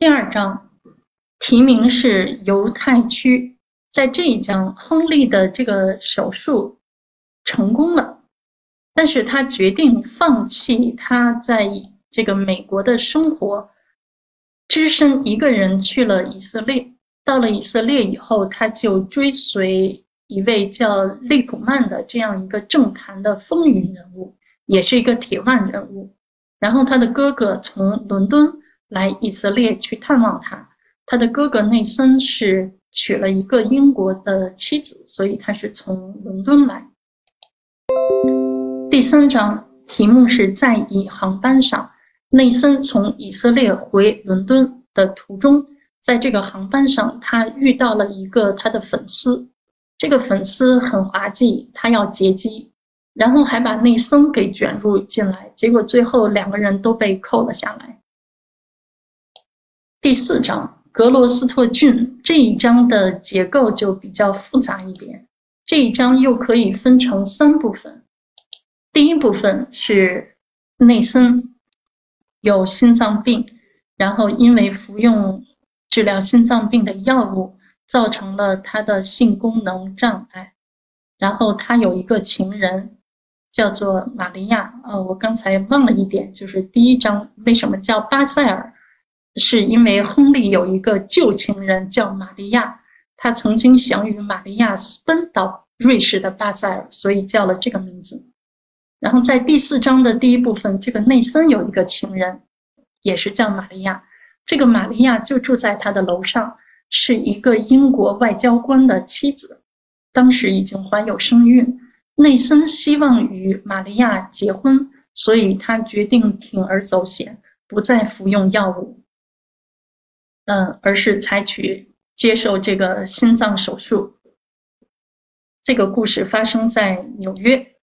第二章题名是犹太区，在这一章，亨利的这个手术成功了，但是他决定放弃他在这个美国的生活，只身一个人去了以色列。到了以色列以后，他就追随一位叫利普曼的这样一个政坛的风云人物，也是一个铁腕人物。然后他的哥哥从伦敦来以色列去探望他，他的哥哥内森是娶了一个英国的妻子，所以他是从伦敦来。第三章题目是在以航班上，内森从以色列回伦敦的途中。在这个航班上，他遇到了一个他的粉丝，这个粉丝很滑稽，他要劫机，然后还把内森给卷入进来，结果最后两个人都被扣了下来。第四章格罗斯特郡这一章的结构就比较复杂一点，这一章又可以分成三部分，第一部分是内森有心脏病，然后因为服用。治疗心脏病的药物造成了他的性功能障碍，然后他有一个情人叫做玛利亚。呃，我刚才忘了一点，就是第一章为什么叫巴塞尔，是因为亨利有一个旧情人叫玛利亚，他曾经想与玛利亚私奔到瑞士的巴塞尔，所以叫了这个名字。然后在第四章的第一部分，这个内森有一个情人，也是叫玛利亚。这个玛利亚就住在他的楼上，是一个英国外交官的妻子，当时已经怀有身孕。内森希望与玛利亚结婚，所以他决定铤而走险，不再服用药物，嗯，而是采取接受这个心脏手术。这个故事发生在纽约。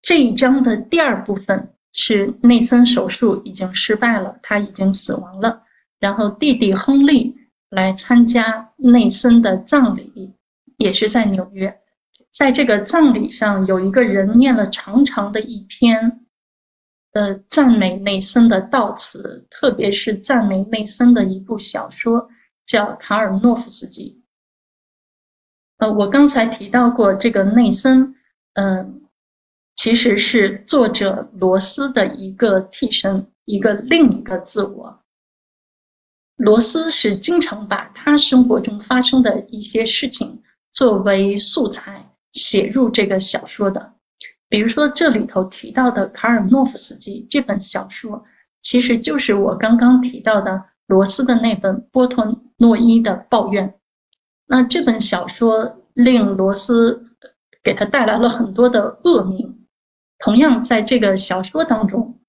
这一章的第二部分。是内森手术已经失败了，他已经死亡了。然后弟弟亨利来参加内森的葬礼，也是在纽约。在这个葬礼上，有一个人念了长长的一篇，呃，赞美内森的悼词，特别是赞美内森的一部小说，叫《卡尔诺夫斯基》。呃，我刚才提到过这个内森，嗯。其实是作者罗斯的一个替身，一个另一个自我。罗斯是经常把他生活中发生的一些事情作为素材写入这个小说的。比如说这里头提到的《卡尔诺夫斯基》这本小说，其实就是我刚刚提到的罗斯的那本《波托诺伊的抱怨》。那这本小说令罗斯给他带来了很多的恶名。同样，在这个小说当中，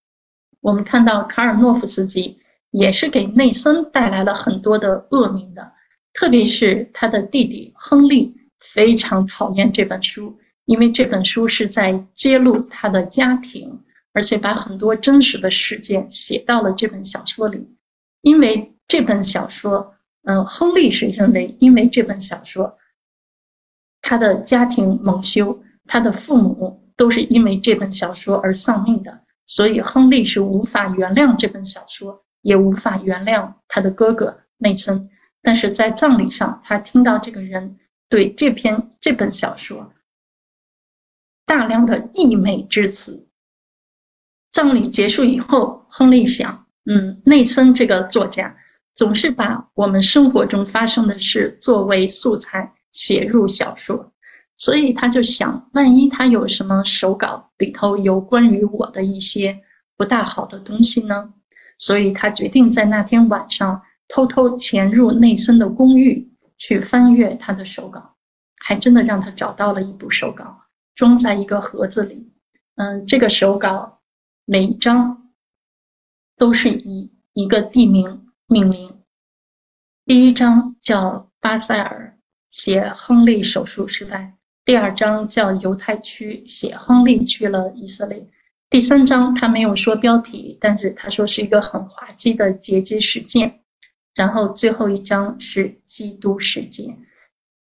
我们看到卡尔诺夫斯基也是给内森带来了很多的恶名的，特别是他的弟弟亨利非常讨厌这本书，因为这本书是在揭露他的家庭，而且把很多真实的事件写到了这本小说里。因为这本小说，嗯，亨利是认为，因为这本小说，他的家庭蒙羞，他的父母。都是因为这本小说而丧命的，所以亨利是无法原谅这本小说，也无法原谅他的哥哥内森。但是在葬礼上，他听到这个人对这篇这本小说大量的溢美之词。葬礼结束以后，亨利想，嗯，内森这个作家总是把我们生活中发生的事作为素材写入小说。所以他就想，万一他有什么手稿里头有关于我的一些不大好的东西呢？所以他决定在那天晚上偷偷潜入内森的公寓去翻阅他的手稿，还真的让他找到了一部手稿，装在一个盒子里。嗯，这个手稿每一张都是以一个地名命名，第一章叫巴塞尔，写亨利手术失败。第二章叫犹太区，写亨利去了以色列。第三章他没有说标题，但是他说是一个很滑稽的劫机事件。然后最后一章是基督事件。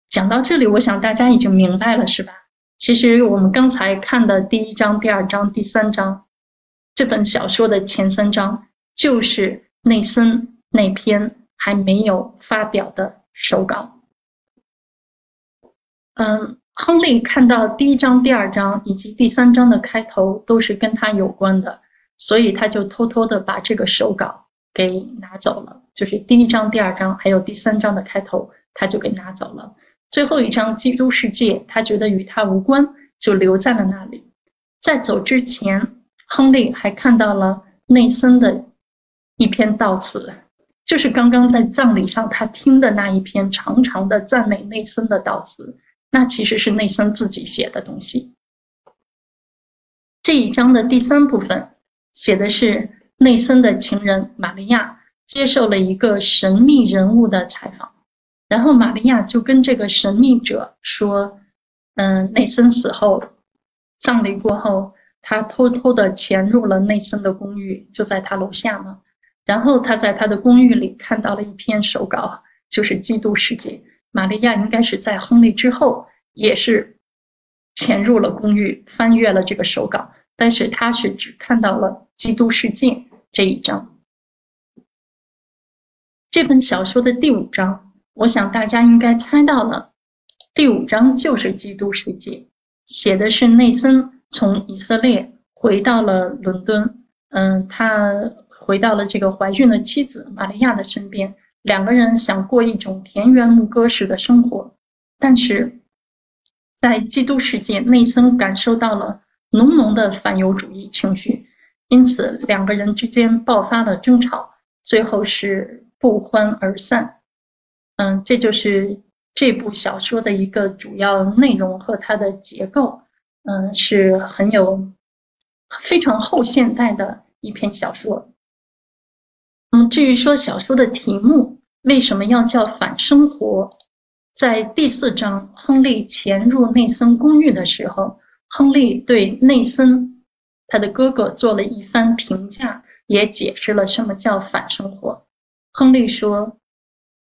讲到这里，我想大家已经明白了，是吧？其实我们刚才看的第一章、第二章、第三章，这本小说的前三章就是内森那篇还没有发表的手稿。嗯，亨利看到第一章、第二章以及第三章的开头都是跟他有关的，所以他就偷偷的把这个手稿给拿走了。就是第一章、第二章还有第三章的开头，他就给拿走了。最后一章《基督世界》，他觉得与他无关，就留在了那里。在走之前，亨利还看到了内森的一篇悼词，就是刚刚在葬礼上他听的那一篇长长的赞美内森的悼词。那其实是内森自己写的东西。这一章的第三部分写的是内森的情人玛利亚接受了一个神秘人物的采访，然后玛利亚就跟这个神秘者说：“嗯，内森死后，葬礼过后，他偷偷的潜入了内森的公寓，就在他楼下嘛。然后他在他的公寓里看到了一篇手稿，就是《基督世界》。”玛利亚应该是在亨利之后，也是潜入了公寓，翻阅了这个手稿，但是他是只看到了《基督世界》这一章。这本小说的第五章，我想大家应该猜到了，第五章就是《基督世界》，写的是内森从以色列回到了伦敦，嗯，他回到了这个怀孕的妻子玛利亚的身边。两个人想过一种田园牧歌式的生活，但是在基督世界，内森感受到了浓浓的反犹主义情绪，因此两个人之间爆发了争吵，最后是不欢而散。嗯，这就是这部小说的一个主要内容和它的结构。嗯，是很有非常后现代的一篇小说。嗯，至于说小说的题目为什么要叫反生活，在第四章亨利潜入内森公寓的时候，亨利对内森他的哥哥做了一番评价，也解释了什么叫反生活。亨利说，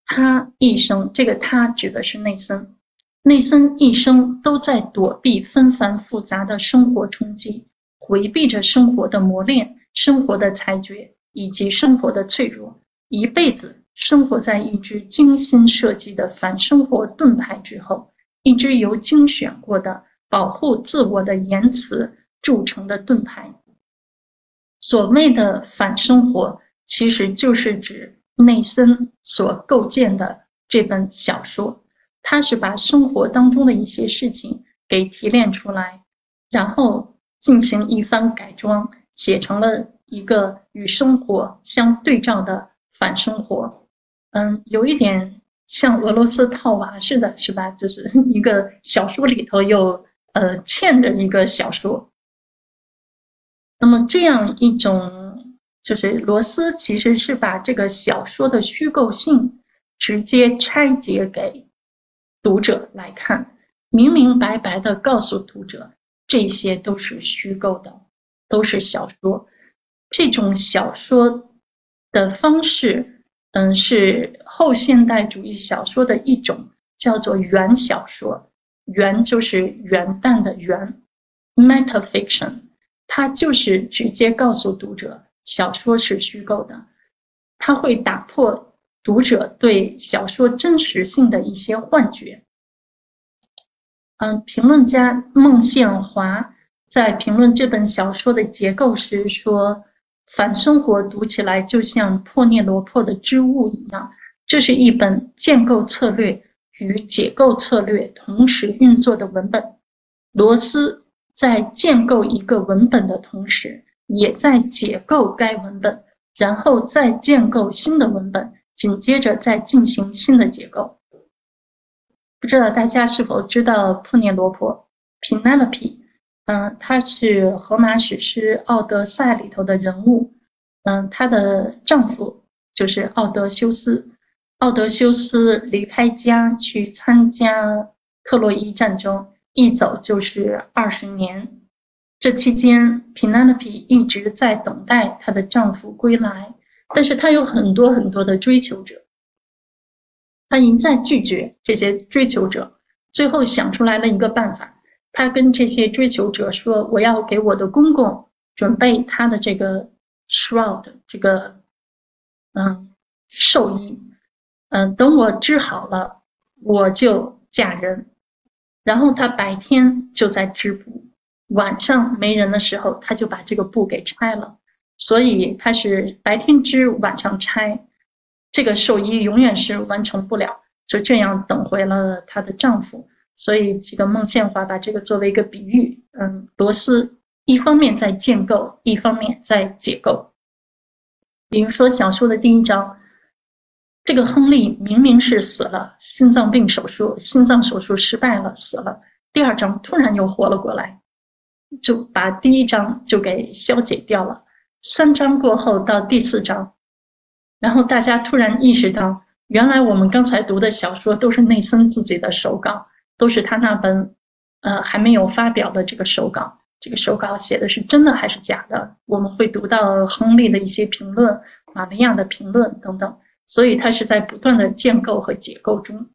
他一生，这个他指的是内森，内森一生都在躲避纷繁复杂的生活冲击，回避着生活的磨练，生活的裁决。以及生活的脆弱，一辈子生活在一支精心设计的反生活盾牌之后，一支由精选过的保护自我的言辞铸成的盾牌。所谓的反生活，其实就是指内森所构建的这本小说。他是把生活当中的一些事情给提炼出来，然后进行一番改装，写成了。一个与生活相对照的反生活，嗯，有一点像俄罗斯套娃似的，是吧？就是一个小说里头又呃嵌着一个小说。那么这样一种，就是罗斯其实是把这个小说的虚构性直接拆解给读者来看，明明白白的告诉读者，这些都是虚构的，都是小说。这种小说的方式，嗯，是后现代主义小说的一种，叫做元小说。元就是元旦的元，metafiction，它就是直接告诉读者小说是虚构的，它会打破读者对小说真实性的一些幻觉。嗯，评论家孟宪华在评论这本小说的结构时说。反生活读起来就像破涅罗破的织物一样，这是一本建构策略与解构策略同时运作的文本。罗斯在建构一个文本的同时，也在解构该文本，然后再建构新的文本，紧接着再进行新的结构。不知道大家是否知道破涅罗破 （Penelope）？嗯，她是荷马史诗《奥德赛》里头的人物。嗯，她的丈夫就是奥德修斯。奥德修斯离开家去参加特洛伊战争，一走就是二十年。这期间，Penelope 一直在等待她的丈夫归来，但是她有很多很多的追求者，她一再拒绝这些追求者，最后想出来了一个办法。她跟这些追求者说：“我要给我的公公准备他的这个 shroud，这个，嗯，寿衣，嗯，等我治好了，我就嫁人。然后她白天就在织布，晚上没人的时候，他就把这个布给拆了。所以他是白天织，晚上拆，这个寿衣永远是完成不了。就这样等回了她的丈夫。所以这个孟宪华把这个作为一个比喻，嗯，罗斯一方面在建构，一方面在解构。比如说小说的第一章。这个亨利明明是死了，心脏病手术，心脏手术失败了，死了。第二章突然又活了过来，就把第一章就给消解掉了。三章过后到第四章，然后大家突然意识到，原来我们刚才读的小说都是内森自己的手稿，都是他那本呃还没有发表的这个手稿。这个手稿写的是真的还是假的？我们会读到亨利的一些评论，玛利亚的评论等等。所以，他是在不断的建构和解构中。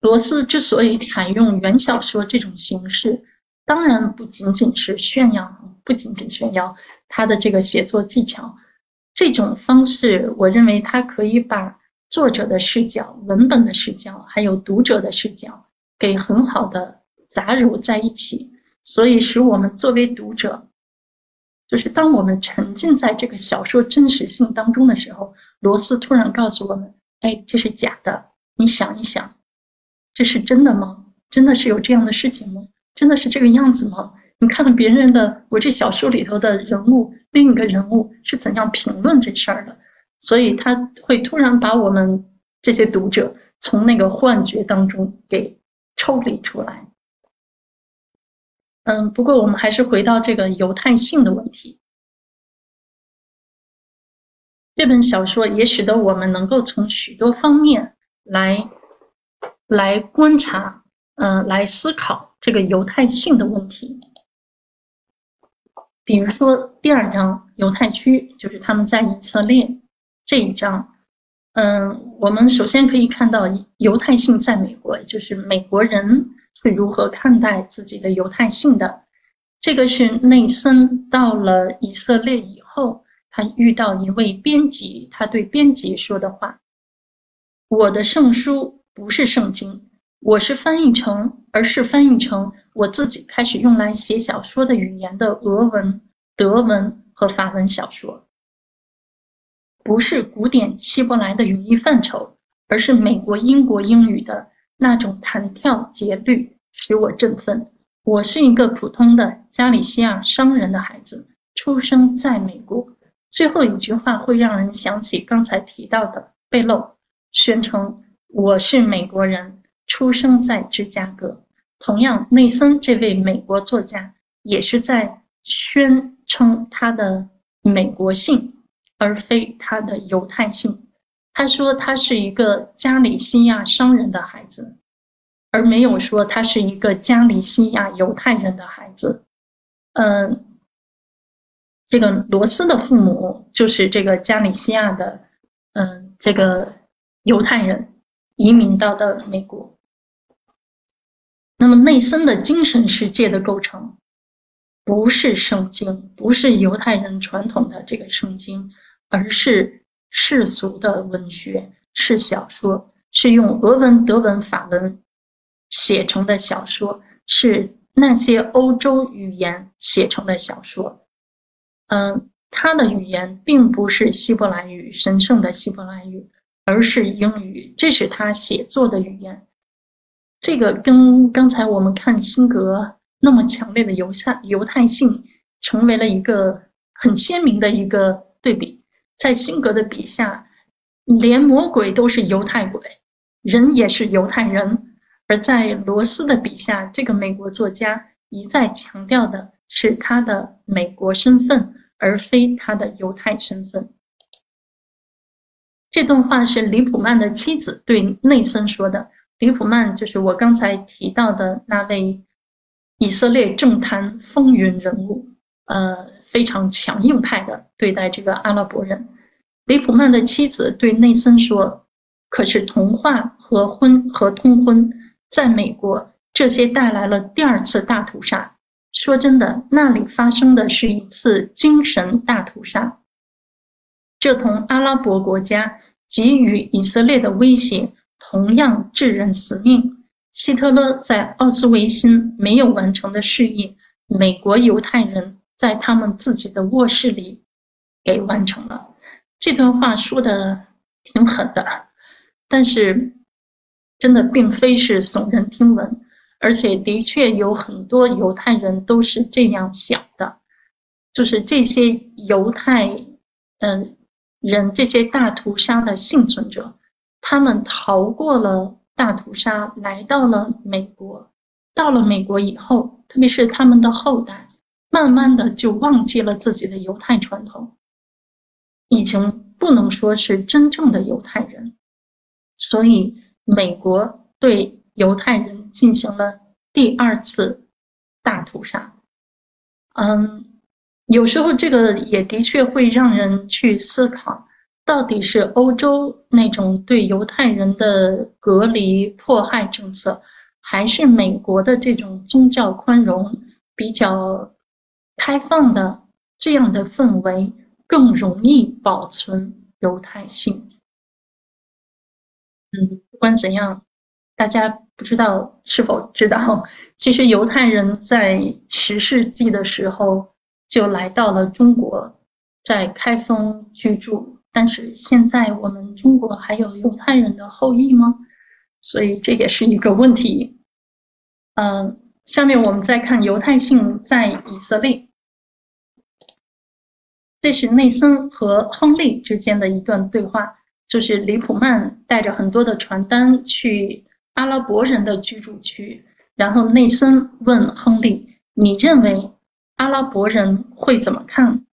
罗斯之所以采用原小说这种形式，当然不仅仅是炫耀，不仅仅炫耀他的这个写作技巧。这种方式，我认为他可以把作者的视角、文本的视角，还有读者的视角，给很好的杂糅在一起，所以使我们作为读者。就是当我们沉浸在这个小说真实性当中的时候，罗斯突然告诉我们：“哎，这是假的。你想一想，这是真的吗？真的是有这样的事情吗？真的是这个样子吗？你看看别人的，我这小说里头的人物，另一个人物是怎样评论这事儿的？所以他会突然把我们这些读者从那个幻觉当中给抽离出来。”嗯，不过我们还是回到这个犹太性的问题。这本小说也使得我们能够从许多方面来来观察，嗯，来思考这个犹太性的问题。比如说第二章犹太区，就是他们在以色列这一章，嗯，我们首先可以看到犹太性在美国，就是美国人。是如何看待自己的犹太性的？这个是内森到了以色列以后，他遇到一位编辑，他对编辑说的话：“我的圣书不是圣经，我是翻译成，而是翻译成我自己开始用来写小说的语言的俄文、德文和法文小说，不是古典希伯来的语义范畴，而是美国英国英语的。”那种弹跳节律使我振奋。我是一个普通的加利西亚商人的孩子，出生在美国。最后一句话会让人想起刚才提到的贝漏，宣称我是美国人，出生在芝加哥。同样，内森这位美国作家也是在宣称他的美国性，而非他的犹太性。他说他是一个加利西亚商人的孩子，而没有说他是一个加利西亚犹太人的孩子。嗯，这个罗斯的父母就是这个加利西亚的，嗯，这个犹太人移民到的美国。那么内森的精神世界的构成，不是圣经，不是犹太人传统的这个圣经，而是。世俗的文学是小说，是用俄文、德文、法文写成的小说，是那些欧洲语言写成的小说。嗯，他的语言并不是希伯来语，神圣的希伯来语，而是英语，这是他写作的语言。这个跟刚才我们看辛格那么强烈的犹太犹太性，成为了一个很鲜明的一个对比。在辛格的笔下，连魔鬼都是犹太鬼，人也是犹太人；而在罗斯的笔下，这个美国作家一再强调的是他的美国身份，而非他的犹太身份。这段话是李普曼的妻子对内森说的。李普曼就是我刚才提到的那位以色列政坛风云人物，呃。非常强硬派的对待这个阿拉伯人，李普曼的妻子对内森说：“可是童话和婚和通婚，在美国这些带来了第二次大屠杀。说真的，那里发生的是一次精神大屠杀。”这同阿拉伯国家给予以色列的威胁同样致人死命。希特勒在奥斯维辛没有完成的事业，美国犹太人在他们自己的卧室里给完成了。这段话说的挺狠的，但是真的并非是耸人听闻，而且的确有很多犹太人都是这样想的，就是这些犹太嗯人，这些大屠杀的幸存者，他们逃过了大屠杀，来到了美国，到了美国以后，特别是他们的后代，慢慢的就忘记了自己的犹太传统。已经不能说是真正的犹太人，所以美国对犹太人进行了第二次大屠杀。嗯，有时候这个也的确会让人去思考，到底是欧洲那种对犹太人的隔离迫害政策，还是美国的这种宗教宽容、比较开放的这样的氛围。更容易保存犹太性。嗯，不管怎样，大家不知道是否知道，其实犹太人在十世纪的时候就来到了中国，在开封居住。但是现在我们中国还有犹太人的后裔吗？所以这也是一个问题。嗯，下面我们再看犹太性在以色列。这是内森和亨利之间的一段对话，就是李普曼带着很多的传单去阿拉伯人的居住区，然后内森问亨利：“你认为阿拉伯人会怎么看？”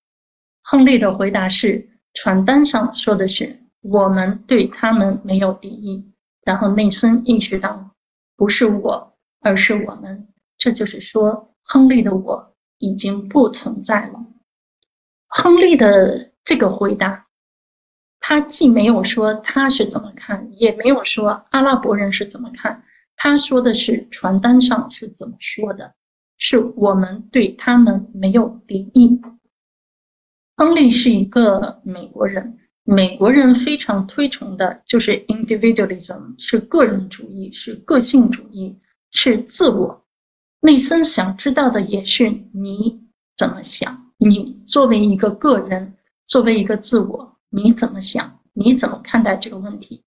亨利的回答是：“传单上说的是我们对他们没有敌意。”然后内森意识到，不是我，而是我们，这就是说，亨利的我已经不存在了。亨利的这个回答，他既没有说他是怎么看，也没有说阿拉伯人是怎么看，他说的是传单上是怎么说的，是我们对他们没有敌意。亨利是一个美国人，美国人非常推崇的就是 individualism，是个人主义，是个性主义，是自我。内森想知道的也是你怎么想。你作为一个个人，作为一个自我，你怎么想？你怎么看待这个问题？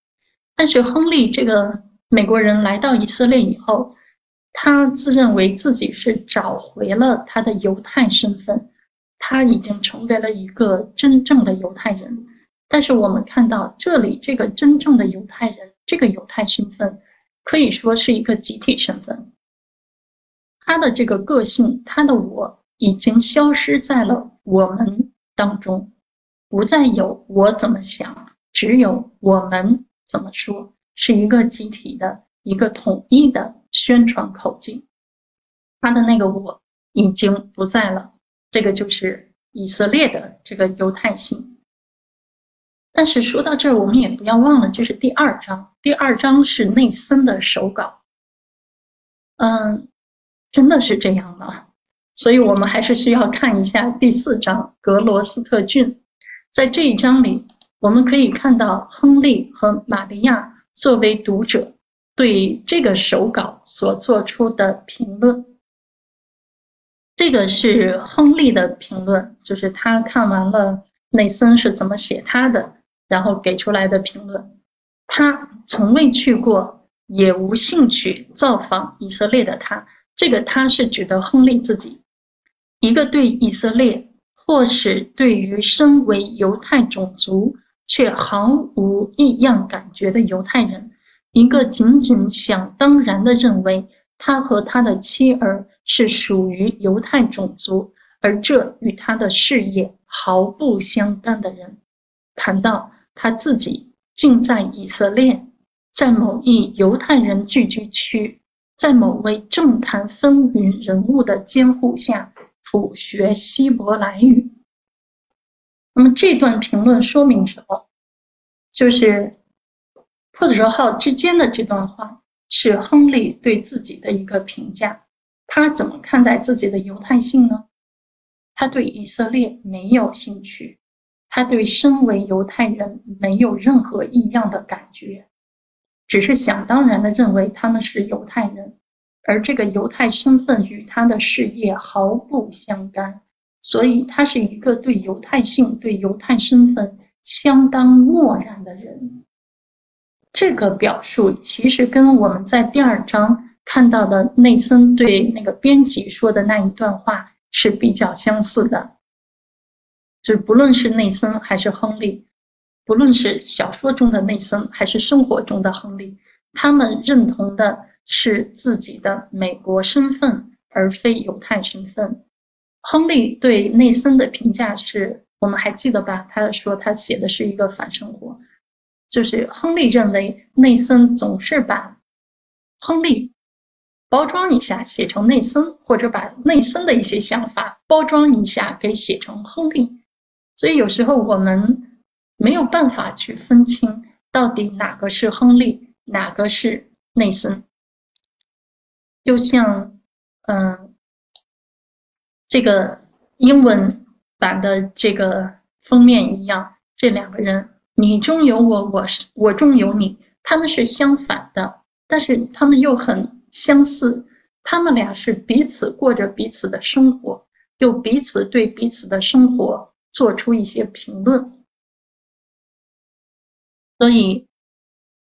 但是亨利这个美国人来到以色列以后，他自认为自己是找回了他的犹太身份，他已经成为了一个真正的犹太人。但是我们看到这里这个真正的犹太人，这个犹太身份可以说是一个集体身份，他的这个个性，他的我。已经消失在了我们当中，不再有我怎么想，只有我们怎么说，是一个集体的一个统一的宣传口径。他的那个我已经不在了，这个就是以色列的这个犹太性。但是说到这儿，我们也不要忘了，这是第二章，第二章是内森的手稿。嗯，真的是这样吗？所以我们还是需要看一下第四章格罗斯特郡。在这一章里，我们可以看到亨利和玛利亚作为读者对这个手稿所做出的评论。这个是亨利的评论，就是他看完了内森是怎么写他的，然后给出来的评论。他从未去过，也无兴趣造访以色列的他，这个他是指的亨利自己。一个对以色列，或是对于身为犹太种族却毫无异样感觉的犹太人，一个仅仅想当然的认为他和他的妻儿是属于犹太种族，而这与他的事业毫不相干的人，谈到他自己竟在以色列，在某一犹太人聚居区，在某位政坛风云人物的监护下。辅学希伯来语。那么这段评论说明什么？就是破折号之间的这段话是亨利对自己的一个评价。他怎么看待自己的犹太性呢？他对以色列没有兴趣，他对身为犹太人没有任何异样的感觉，只是想当然的认为他们是犹太人，而这个犹太身份与他的事业毫不相干，所以他是一个对犹太性、对犹太身份相当漠然的人。这个表述其实跟我们在第二章看到的内森对那个编辑说的那一段话是比较相似的。就是不论是内森还是亨利，不论是小说中的内森还是生活中的亨利，他们认同的是自己的美国身份，而非犹太身份。亨利对内森的评价是我们还记得吧？他说他写的是一个反生活，就是亨利认为内森总是把亨利包装一下写成内森，或者把内森的一些想法包装一下给写成亨利。所以有时候我们没有办法去分清到底哪个是亨利，哪个是内森。就像，嗯，这个英文版的这个封面一样，这两个人，你中有我，我是我中有你，他们是相反的，但是他们又很相似。他们俩是彼此过着彼此的生活，又彼此对彼此的生活。做出一些评论，所以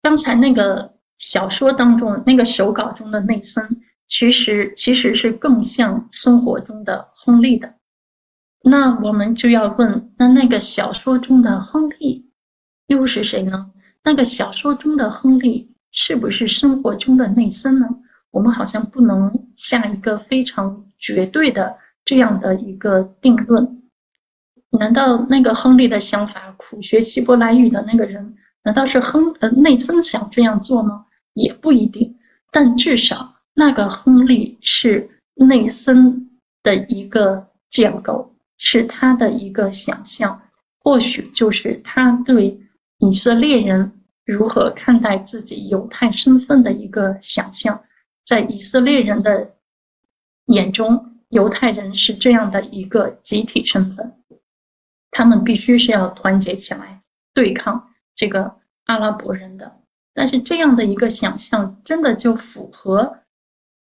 刚才那个小说当中那个手稿中的内森，其实其实是更像生活中的亨利的。那我们就要问，那那个小说中的亨利又是谁呢？那个小说中的亨利是不是生活中的内森呢？我们好像不能下一个非常绝对的这样的一个定论。难道那个亨利的想法，苦学希伯来语的那个人，难道是亨呃内森想这样做吗？也不一定，但至少那个亨利是内森的一个建构，是他的一个想象，或许就是他对以色列人如何看待自己犹太身份的一个想象，在以色列人的眼中，犹太人是这样的一个集体身份。他们必须是要团结起来对抗这个阿拉伯人的，但是这样的一个想象真的就符合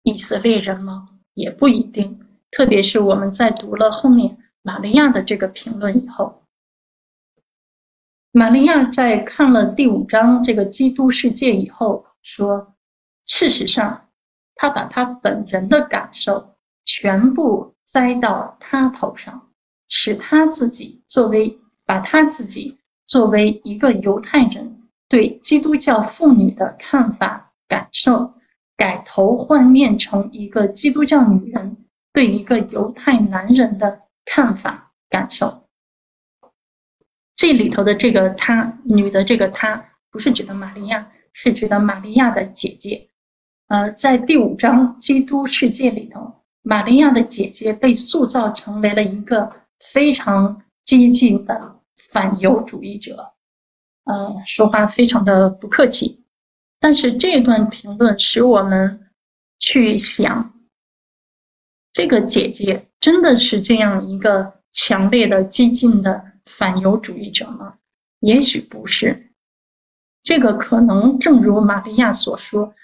以色列人吗？也不一定。特别是我们在读了后面玛利亚的这个评论以后，玛利亚在看了第五章这个基督世界以后说，事实上，他把他本人的感受全部栽到他头上。使他自己作为把他自己作为一个犹太人对基督教妇女的看法感受，改头换面成一个基督教女人对一个犹太男人的看法感受。这里头的这个她女的这个她不是指的玛利亚，是指的玛利亚的姐姐。呃，在第五章基督世界里头，玛利亚的姐姐被塑造成为了一个。非常激进的反犹主义者，呃，说话非常的不客气。但是这段评论使我们去想，这个姐姐真的是这样一个强烈的激进的反犹主义者吗？也许不是。这个可能正如玛利亚所说，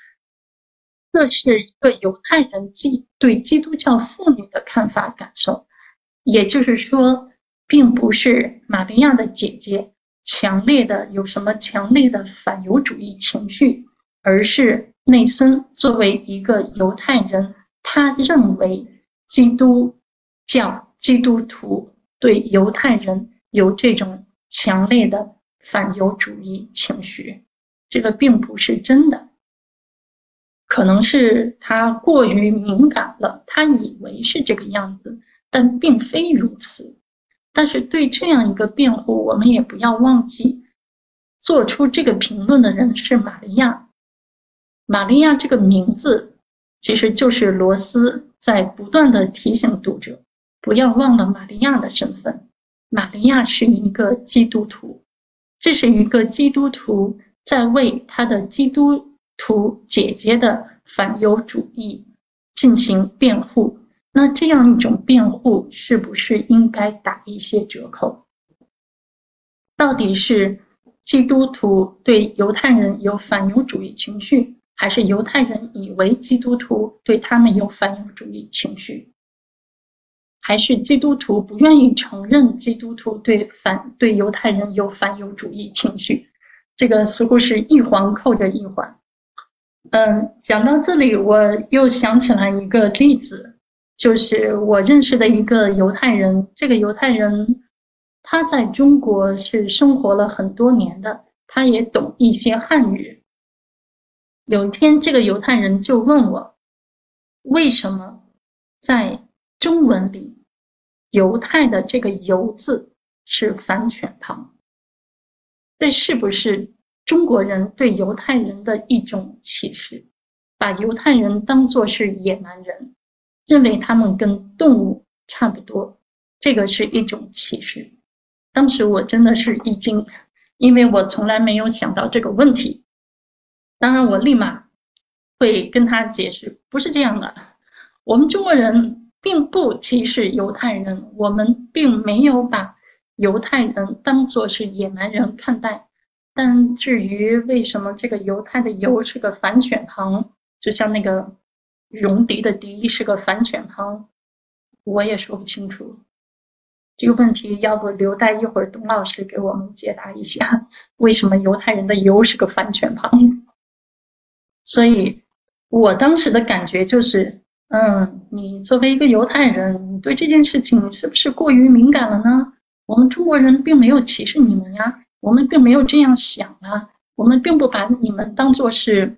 这是一个犹太人基对基督教妇女的看法感受。也就是说，并不是玛利亚的姐姐强烈的有什么强烈的反犹主义情绪，而是内森作为一个犹太人，他认为基督教基督徒对犹太人有这种强烈的反犹主义情绪，这个并不是真的，可能是他过于敏感了，他以为是这个样子。但并非如此。但是对这样一个辩护，我们也不要忘记，做出这个评论的人是玛利亚。玛利亚这个名字，其实就是罗斯在不断的提醒读者，不要忘了玛利亚的身份。玛利亚是一个基督徒，这是一个基督徒在为他的基督徒姐姐的反犹主义进行辩护。那这样一种辩护是不是应该打一些折扣？到底是基督徒对犹太人有反犹主义情绪，还是犹太人以为基督徒对他们有反犹主义情绪？还是基督徒不愿意承认基督徒对反对犹太人有反犹主义情绪，这个似乎是一环扣着一环。嗯，讲到这里，我又想起来一个例子，就是我认识的一个犹太人。这个犹太人他在中国是生活了很多年的，他也懂一些汉语。有一天，这个犹太人就问我，为什么在中文里？犹太的这个“犹”字是反犬旁，这是不是中国人对犹太人的一种歧视？把犹太人当作是野蛮人，认为他们跟动物差不多，这个是一种歧视。当时我真的是一惊，因为我从来没有想到这个问题。当然，我立马会跟他解释，不是这样的，我们中国人。并不歧视犹太人，我们并没有把犹太人当作是野蛮人看待。但至于为什么这个犹太的“犹”是个反犬旁，就像那个戎狄的“狄”是个反犬旁，我也说不清楚。这个问题要不留待一会儿董老师给我们解答一下，为什么犹太人的“犹”是个反犬旁？所以我当时的感觉就是。嗯，你作为一个犹太人，你对这件事情是不是过于敏感了呢？我们中国人并没有歧视你们呀，我们并没有这样想啊，我们并不把你们当做是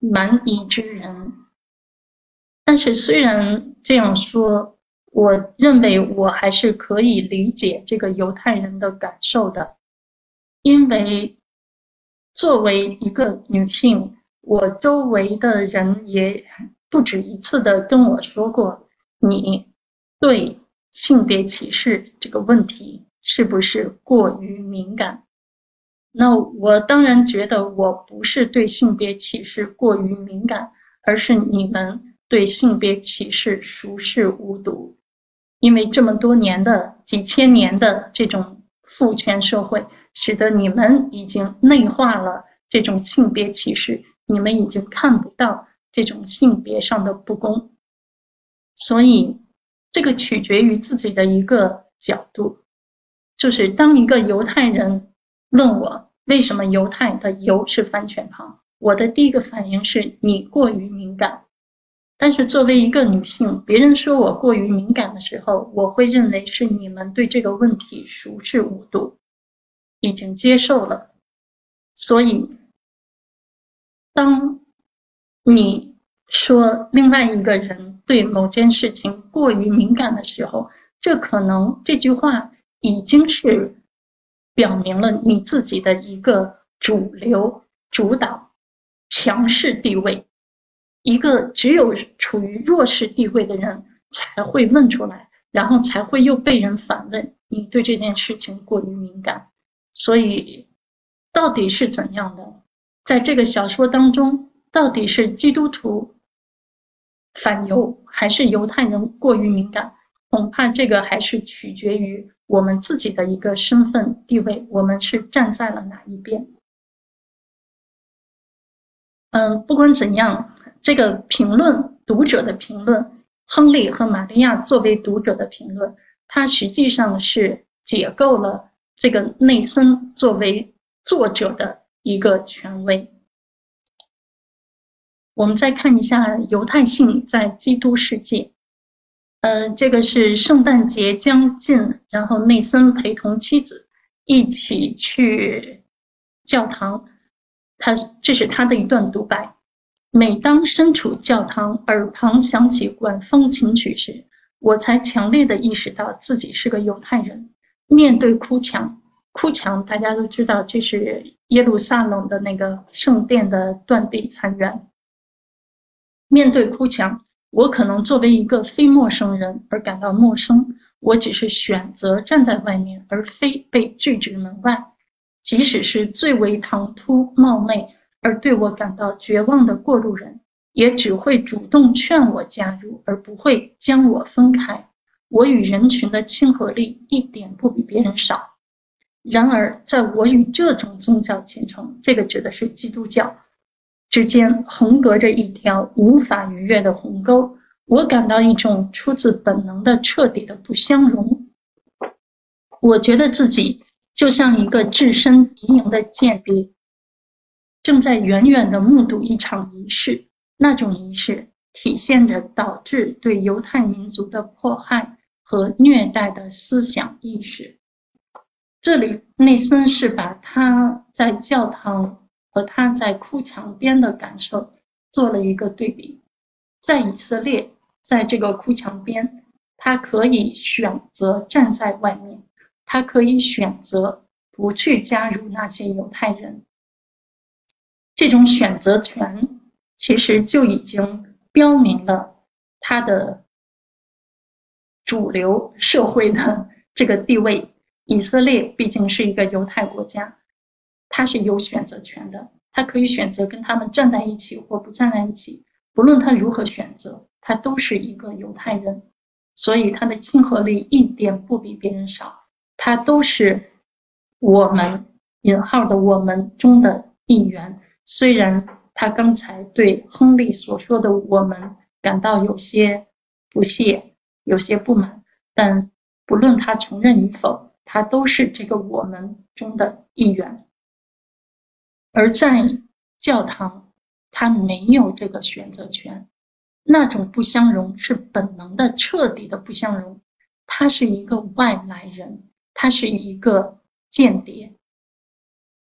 蛮夷之人。但是虽然这样说，我认为我还是可以理解这个犹太人的感受的，因为作为一个女性，我周围的人也。不止一次的跟我说过，你对性别歧视这个问题是不是过于敏感？那我当然觉得我不是对性别歧视过于敏感，而是你们对性别歧视熟视无睹。因为这么多年的几千年的这种父权社会，使得你们已经内化了这种性别歧视，你们已经看不到。这种性别上的不公，所以这个取决于自己的一个角度，就是当一个犹太人问我为什么犹太的“犹”是反犬旁，我的第一个反应是你过于敏感。但是作为一个女性，别人说我过于敏感的时候，我会认为是你们对这个问题熟视无睹，已经接受了。所以当。你说另外一个人对某件事情过于敏感的时候，这可能这句话已经是表明了你自己的一个主流、主导、强势地位。一个只有处于弱势地位的人才会问出来，然后才会又被人反问：你对这件事情过于敏感。所以，到底是怎样的？在这个小说当中。到底是基督徒反犹，还是犹太人过于敏感？恐怕这个还是取决于我们自己的一个身份地位，我们是站在了哪一边？嗯，不管怎样，这个评论读者的评论，亨利和玛利亚作为读者的评论，它实际上是解构了这个内森作为作者的一个权威。我们再看一下犹太性在基督世界。呃，这个是圣诞节将近，然后内森陪同妻子一起去教堂。他这是他的一段独白：每当身处教堂，耳旁响起管风琴曲时，我才强烈的意识到自己是个犹太人。面对哭墙，哭墙大家都知道，这是耶路撒冷的那个圣殿的断壁残垣。面对哭墙，我可能作为一个非陌生人而感到陌生。我只是选择站在外面，而非被拒之门外。即使是最为唐突冒昧而对我感到绝望的过路人，也只会主动劝我加入，而不会将我分开。我与人群的亲和力一点不比别人少。然而，在我与这种宗教虔诚，这个指的是基督教之间，横隔着一条无法逾越的鸿沟。我感到一种出自本能的彻底的不相容。我觉得自己就像一个置身敌营的间谍，正在远远的目睹一场仪式。那种仪式体现着导致对犹太民族的迫害和虐待的思想意识。这里，内森是把他在教堂和他在哭墙边的感受做了一个对比。在以色列，在这个哭墙边，他可以选择站在外面，他可以选择不去加入那些犹太人。这种选择权其实就已经标明了他的主流社会的这个地位。以色列毕竟是一个犹太国家，他是有选择权的，他可以选择跟他们站在一起或不站在一起。不论他如何选择，他都是一个犹太人，所以他的亲和力一点不比别人少。他都是我们引号的我们中的一员。虽然他刚才对亨利所说的我们感到有些不屑、有些不满，但不论他承认与否。他都是这个我们中的一员，而在教堂，他没有这个选择权。那种不相容是本能的、彻底的不相容。他是一个外来人，他是一个间谍，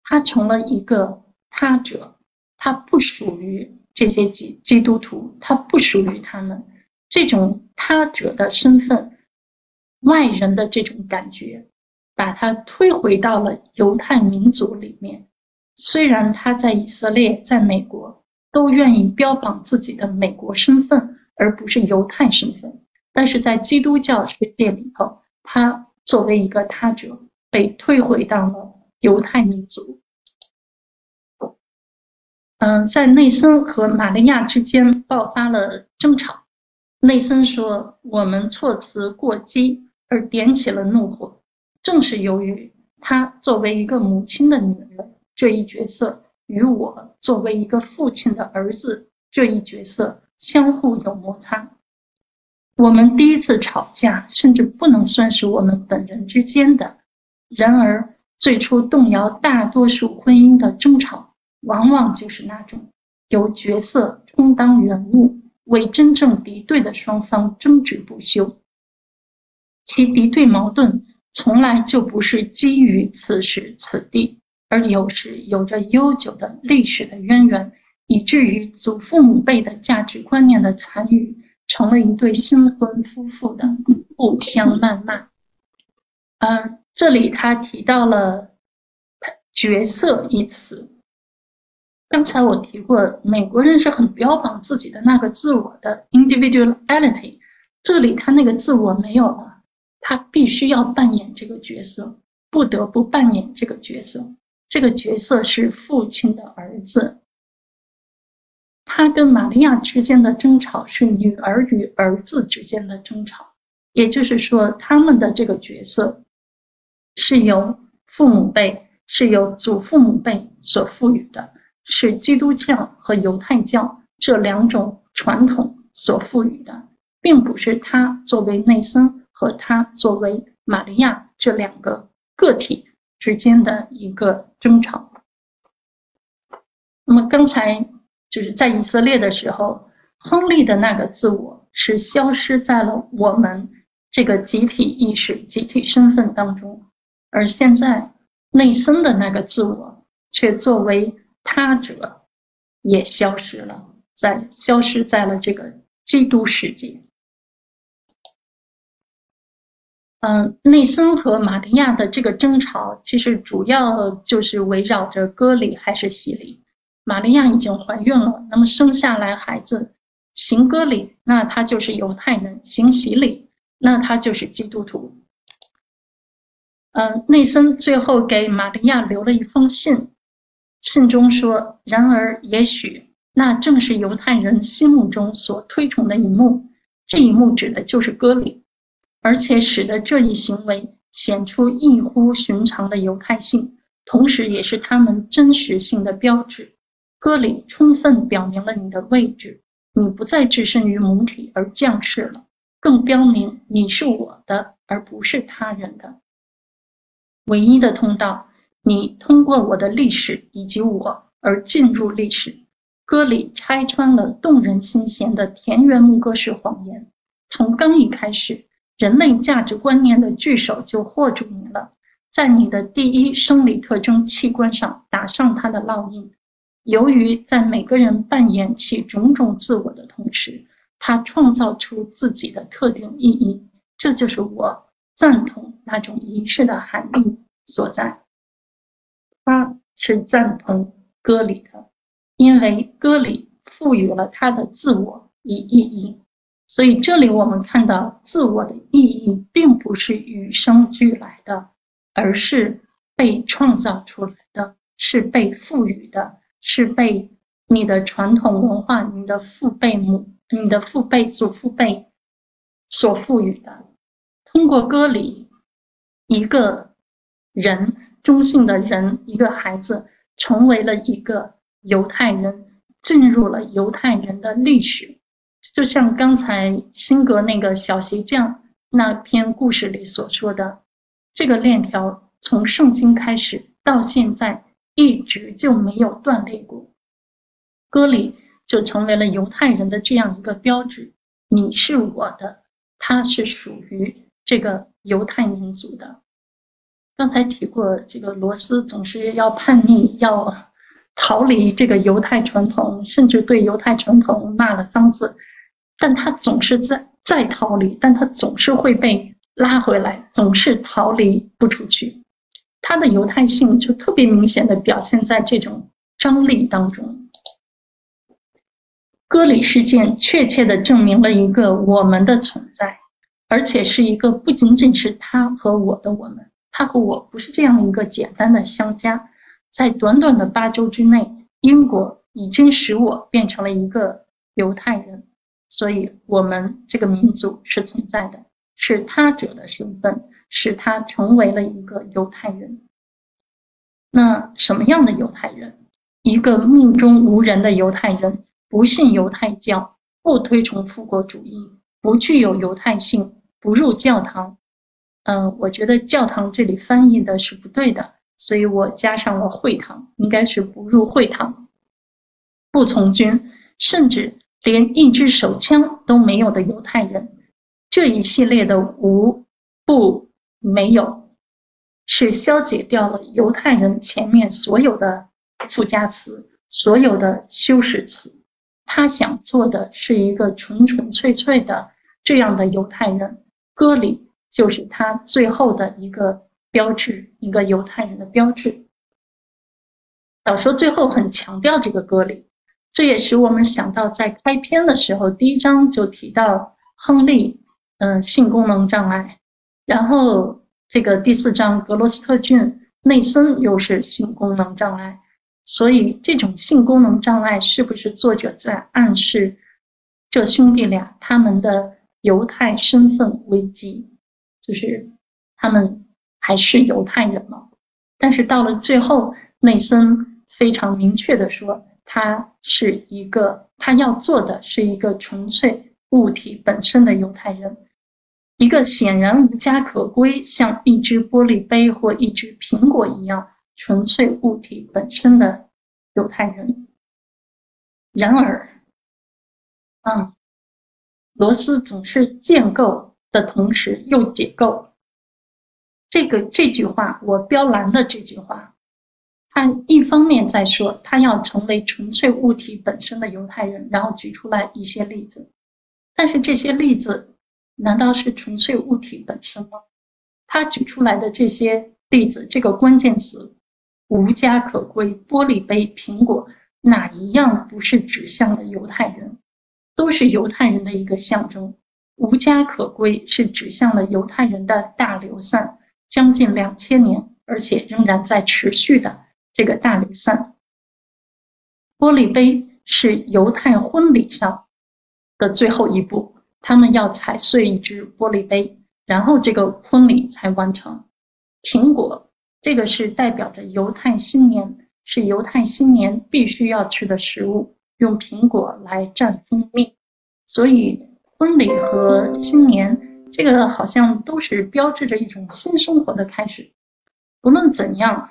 他成了一个他者，他不属于这些基基督徒，他不属于他们。这种他者的身份，外人的这种感觉。把他推回到了犹太民族里面。虽然他在以色列、在美国都愿意标榜自己的美国身份，而不是犹太身份，但是在基督教世界里头，他作为一个他者被推回到了犹太民族。嗯，在内森和玛利亚之间爆发了争吵。内森说：“我们措辞过激，而点起了怒火。”正是由于他作为一个母亲的女儿这一角色，与我作为一个父亲的儿子这一角色相互有摩擦。我们第一次吵架，甚至不能算是我们本人之间的。然而，最初动摇大多数婚姻的争吵，往往就是那种由角色充当人物，为真正敌对的双方争执不休。其敌对矛盾。从来就不是基于此时此地，而有时有着悠久的历史的渊源，以至于祖父母辈的价值观念的残余，成了一对新婚夫妇的互相谩骂。嗯，这里他提到了“角色”一词。刚才我提过，美国人是很标榜自己的那个自我的 individuality，这里他那个自我没有了。他必须要扮演这个角色，不得不扮演这个角色。这个角色是父亲的儿子。他跟玛利亚之间的争吵是女儿与儿子之间的争吵，也就是说，他们的这个角色是由父母辈、是由祖父母辈所赋予的，是基督教和犹太教这两种传统所赋予的，并不是他作为内森。和他作为玛利亚这两个个体之间的一个争吵。那么刚才就是在以色列的时候，亨利的那个自我是消失在了我们这个集体意识、集体身份当中，而现在内森的那个自我却作为他者也消失了，在消失在了这个基督世界。嗯，内森和玛利亚的这个争吵，其实主要就是围绕着割礼还是洗礼。玛利亚已经怀孕了，那么生下来孩子行割礼，那他就是犹太人；行洗礼，那他就是基督徒。嗯，内森最后给玛利亚留了一封信，信中说：“然而，也许那正是犹太人心目中所推崇的一幕，这一幕指的就是割礼。”而且使得这一行为显出异乎寻常的犹太性，同时也是他们真实性的标志。歌里充分表明了你的位置，你不再置身于母体而降世了，更标明你是我的，而不是他人的唯一的通道。你通过我的历史以及我而进入历史。歌里拆穿了动人心弦的田园牧歌式谎言。从刚一开始，人类价值观念的句首就惑住你了，在你的第一生理特征器官上打上它的烙印。由于在每个人扮演起种种自我的同时，他创造出自己的特定意义。这就是我赞同那种仪式的含义所在。他是赞同歌里的，因为歌里赋予了他的自我以意义，所以这里我们看到自我的意义并不是与生俱来的，而是被创造出来的，是被赋予的，是被你的传统文化、你的父辈母、你的父辈祖父辈所赋予的。通过歌里一个人。中性的人，一个孩子成为了一个犹太人，进入了犹太人的历史，就像刚才辛格那个小鞋匠那篇故事里所说的，这个链条从圣经开始到现在一直就没有断裂过。歌里就成为了犹太人的这样一个标志：你是我的，他是属于这个犹太民族的。刚才提过，这个罗斯总是要叛逆，要逃离这个犹太传统，甚至对犹太传统骂了脏字。但他总是在在逃离，但他总是会被拉回来，总是逃离不出去。他的犹太性就特别明显的表现在这种张力当中。割礼事件确切的证明了一个我们的存在，而且是一个不仅仅是他和我的我们。他和我不是这样一个简单的相加，在短短的八周之内，英国已经使我变成了一个犹太人，所以我们这个民族是存在的，是他者的身份，使他成为了一个犹太人。那什么样的犹太人？一个目中无人的犹太人，不信犹太教，不推崇复国主义，不具有犹太性，不入教堂。嗯，我觉得教堂这里翻译的是不对的，所以我加上了会堂，应该是不入会堂，不从军，甚至连一支手枪都没有的犹太人。这一系列的无、不、没有，是消解掉了犹太人前面所有的附加词，所有的修饰词。他想做的是一个纯纯粹粹的这样的犹太人，歌里。就是他最后的一个标志，一个犹太人的标志。小说最后很强调这个割礼，这也使我们想到在开篇的时候，第一章就提到亨利，嗯，性功能障碍，然后这个第四章格罗斯特郡内森又是性功能障碍，所以这种性功能障碍是不是作者在暗示这兄弟俩他们的犹太身份危机？就是他们还是犹太人吗？但是到了最后，内森非常明确的说，他是一个，他要做的是一个纯粹物体本身的犹太人，一个显然无家可归，像一只玻璃杯或一只苹果一样纯粹物体本身的犹太人。然而，嗯，罗斯总是建构。的同时又解构，这个这句话我标蓝的这句话，他一方面在说他要成为纯粹物体本身的犹太人，然后举出来一些例子，但是这些例子难道是纯粹物体本身吗？他举出来的这些例子，这个关键词“无家可归”、玻璃杯、苹果，哪一样不是指向了犹太人？都是犹太人的一个象征。无家可归是指向了犹太人的大流散，将近两千年，而且仍然在持续的这个大流散。玻璃杯是犹太婚礼上的最后一步，他们要踩碎一只玻璃杯，然后这个婚礼才完成。苹果这个是代表着犹太新年，是犹太新年必须要吃的食物，用苹果来蘸蜂蜜，所以婚礼和新年这个好像都是标志着一种新生活的开始。不论怎样，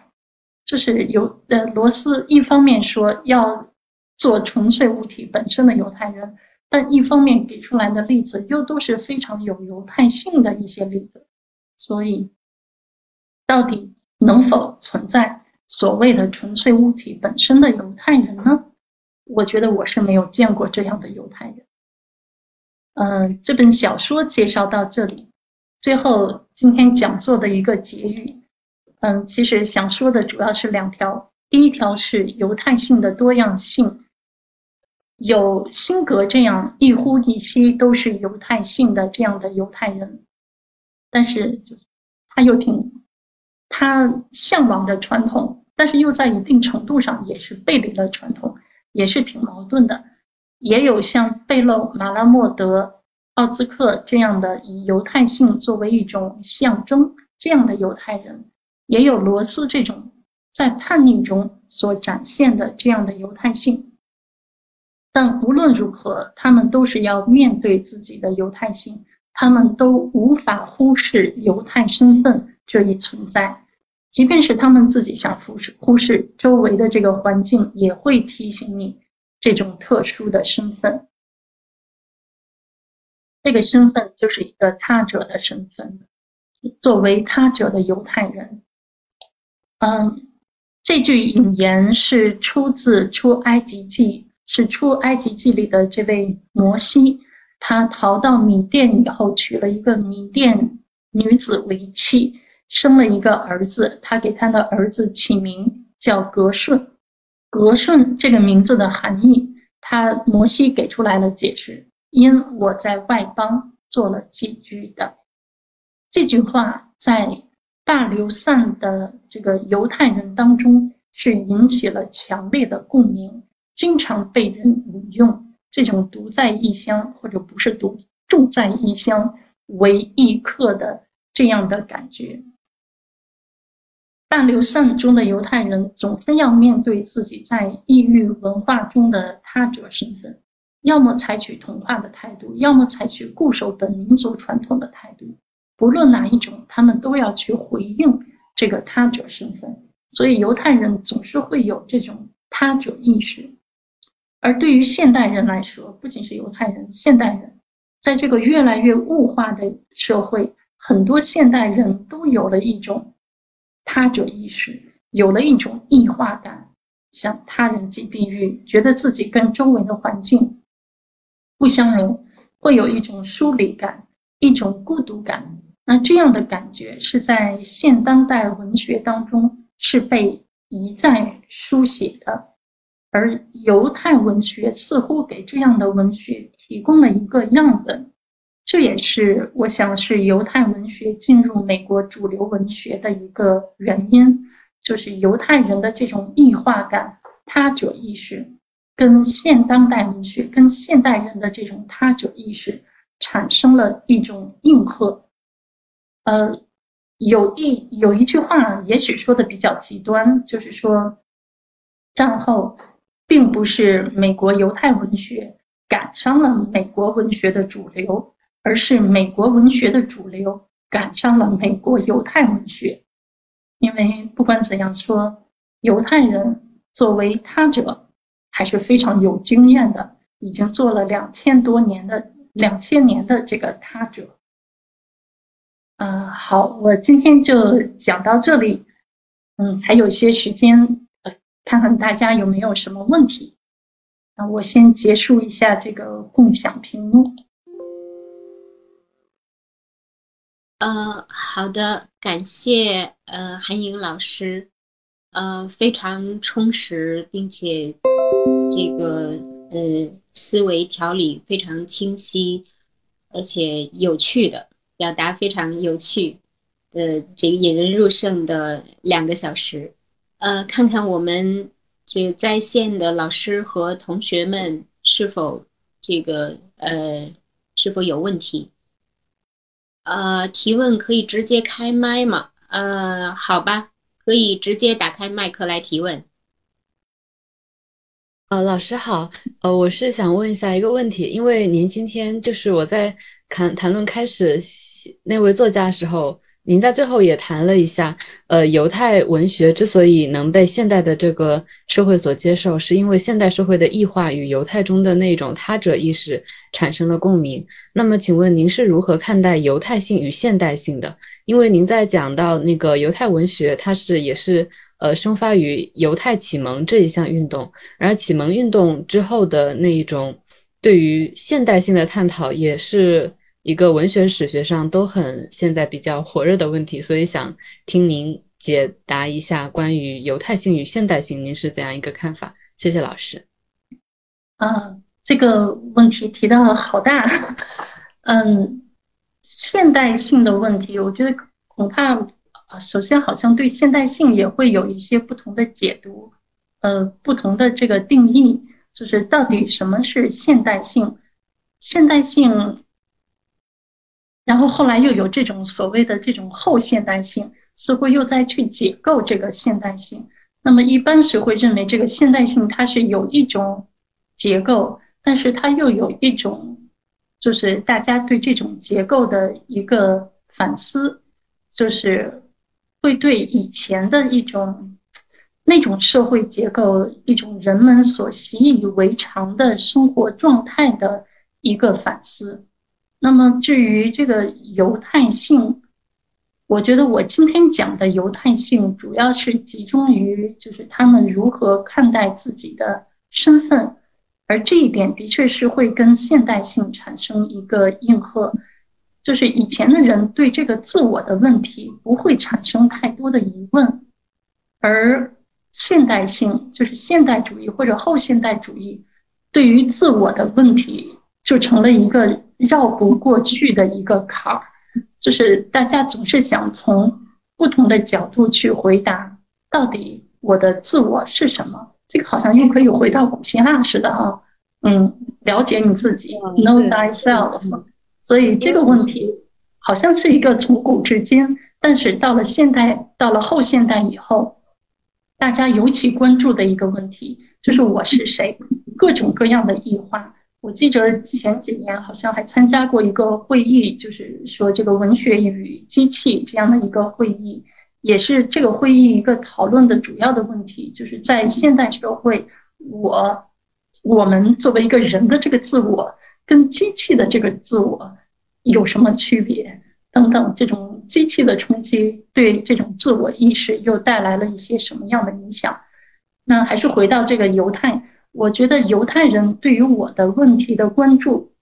就是犹呃罗斯一方面说要做纯粹物体本身的犹太人。但一方面给出来的例子又都是非常有犹太性的一些例子，所以到底能否存在所谓的纯粹物体本身的犹太人呢？我觉得我是没有见过这样的犹太人。嗯，这本小说介绍到这里，最后今天讲座的一个结语，嗯，其实想说的主要是两条，第一条是犹太性的多样性。有辛格这样一呼一吸都是犹太性的这样的犹太人，但是他又挺他向往着传统，但是又在一定程度上也是背离了传统，也是挺矛盾的。也有像贝勒、马拉莫德、奥兹克这样的以犹太性作为一种象征这样的犹太人，也有罗斯这种在叛逆中所展现的这样的犹太性。但无论如何，他们都是要面对自己的犹太性，他们都无法忽视犹太身份这一存在。即便是他们自己想忽视，忽视周围的这个环境，也会提醒你这种特殊的身份。这个身份就是一个他者的身份，作为他者的犹太人。嗯，这句引言是出自出埃及记。是出埃及记里的这位摩西，他逃到米甸以后，娶了一个米甸女子为妻，生了一个儿子。他给他的儿子起名叫格顺。格顺这个名字的含义，他摩西给出来了解释：因我在外邦做了寄居的。这句话在大流散的这个犹太人当中是引起了强烈的共鸣。经常被人引用这种独在异乡或者不是独住在异乡为异客的这样的感觉。大流散中的犹太人总是要面对自己在异域文化中的他者身份，要么采取同化的态度，要么采取固守本民族传统的态度。不论哪一种，他们都要去回应这个他者身份。所以，犹太人总是会有这种他者意识。而对于现代人来说，不仅是犹太人，现代人在这个越来越物化的社会，很多现代人都有了一种他者意识，有了一种异化感，像他人即地狱，觉得自己跟周围的环境不相容，会有一种疏离感，一种孤独感。那这样的感觉是在现当代文学当中是被一再书写的。而犹太文学似乎给这样的文学提供了一个样本，这也是我想是犹太文学进入美国主流文学的一个原因，就是犹太人的这种异化感、他者意识，跟现当代文学、跟现代人的这种他者意识产生了一种应和。呃，有一有一句话，也许说的比较极端，就是说战后。并不是美国犹太文学赶上了美国文学的主流，而是美国文学的主流赶上了美国犹太文学。因为不管怎样说，犹太人作为他者还是非常有经验的，已经做了两千多年的两千年的这个他者。嗯，好，我今天就讲到这里。嗯，还有些时间。呃看看大家有没有什么问题？那我先结束一下这个共享屏幕。呃，好的，感谢呃韩颖老师，呃非常充实，并且这个呃思维条理非常清晰，而且有趣的表达非常有趣，呃这个引人入胜的两个小时。呃，看看我们这在线的老师和同学们是否这个呃是否有问题？呃，提问可以直接开麦吗？呃，好吧，可以直接打开麦克来提问。呃，老师好，呃，我是想问一下一个问题，因为您今天就是我在谈谈论开始那位作家时候。您在最后也谈了一下，呃，犹太文学之所以能被现代的这个社会所接受，是因为现代社会的异化与犹太中的那种他者意识产生了共鸣。那么，请问您是如何看待犹太性与现代性的？因为您在讲到那个犹太文学，它是也是呃生发于犹太启蒙这一项运动，而启蒙运动之后的那一种对于现代性的探讨，也是。一个文学史学上都很现在比较火热的问题，所以想听您解答一下关于犹太性与现代性，您是怎样一个看法？谢谢老师。啊，这个问题提的好大。嗯，现代性的问题，我觉得恐怕首先好像对现代性也会有一些不同的解读，呃，不同的这个定义，就是到底什么是现代性？现代性。然后后来又有这种所谓的这种后现代性，似乎又在去解构这个现代性。那么一般是会认为这个现代性它是有一种结构，但是它又有一种，就是大家对这种结构的一个反思，就是会对以前的一种那种社会结构、一种人们所习以为常的生活状态的一个反思。那么至于这个犹太性，我觉得我今天讲的犹太性主要是集中于就是他们如何看待自己的身份，而这一点的确是会跟现代性产生一个应和，就是以前的人对这个自我的问题不会产生太多的疑问，而现代性就是现代主义或者后现代主义对于自我的问题就成了一个。绕不过去的一个坎儿，就是大家总是想从不同的角度去回答，到底我的自我是什么？这个好像又可以回到古希腊似的哈，嗯，了解你自己，know thyself。所以这个问题好像是一个从古至今，但是到了现代，到了后现代以后，大家尤其关注的一个问题就是我是谁，各种各样的异化。我记得前几年好像还参加过一个会议，就是说这个文学与机器这样的一个会议，也是这个会议一个讨论的主要的问题，就是在现代社会，我我们作为一个人的这个自我跟机器的这个自我有什么区别等等，这种机器的冲击对这种自我意识又带来了一些什么样的影响？那还是回到这个犹太。我觉得犹太人对于我的问题的关注，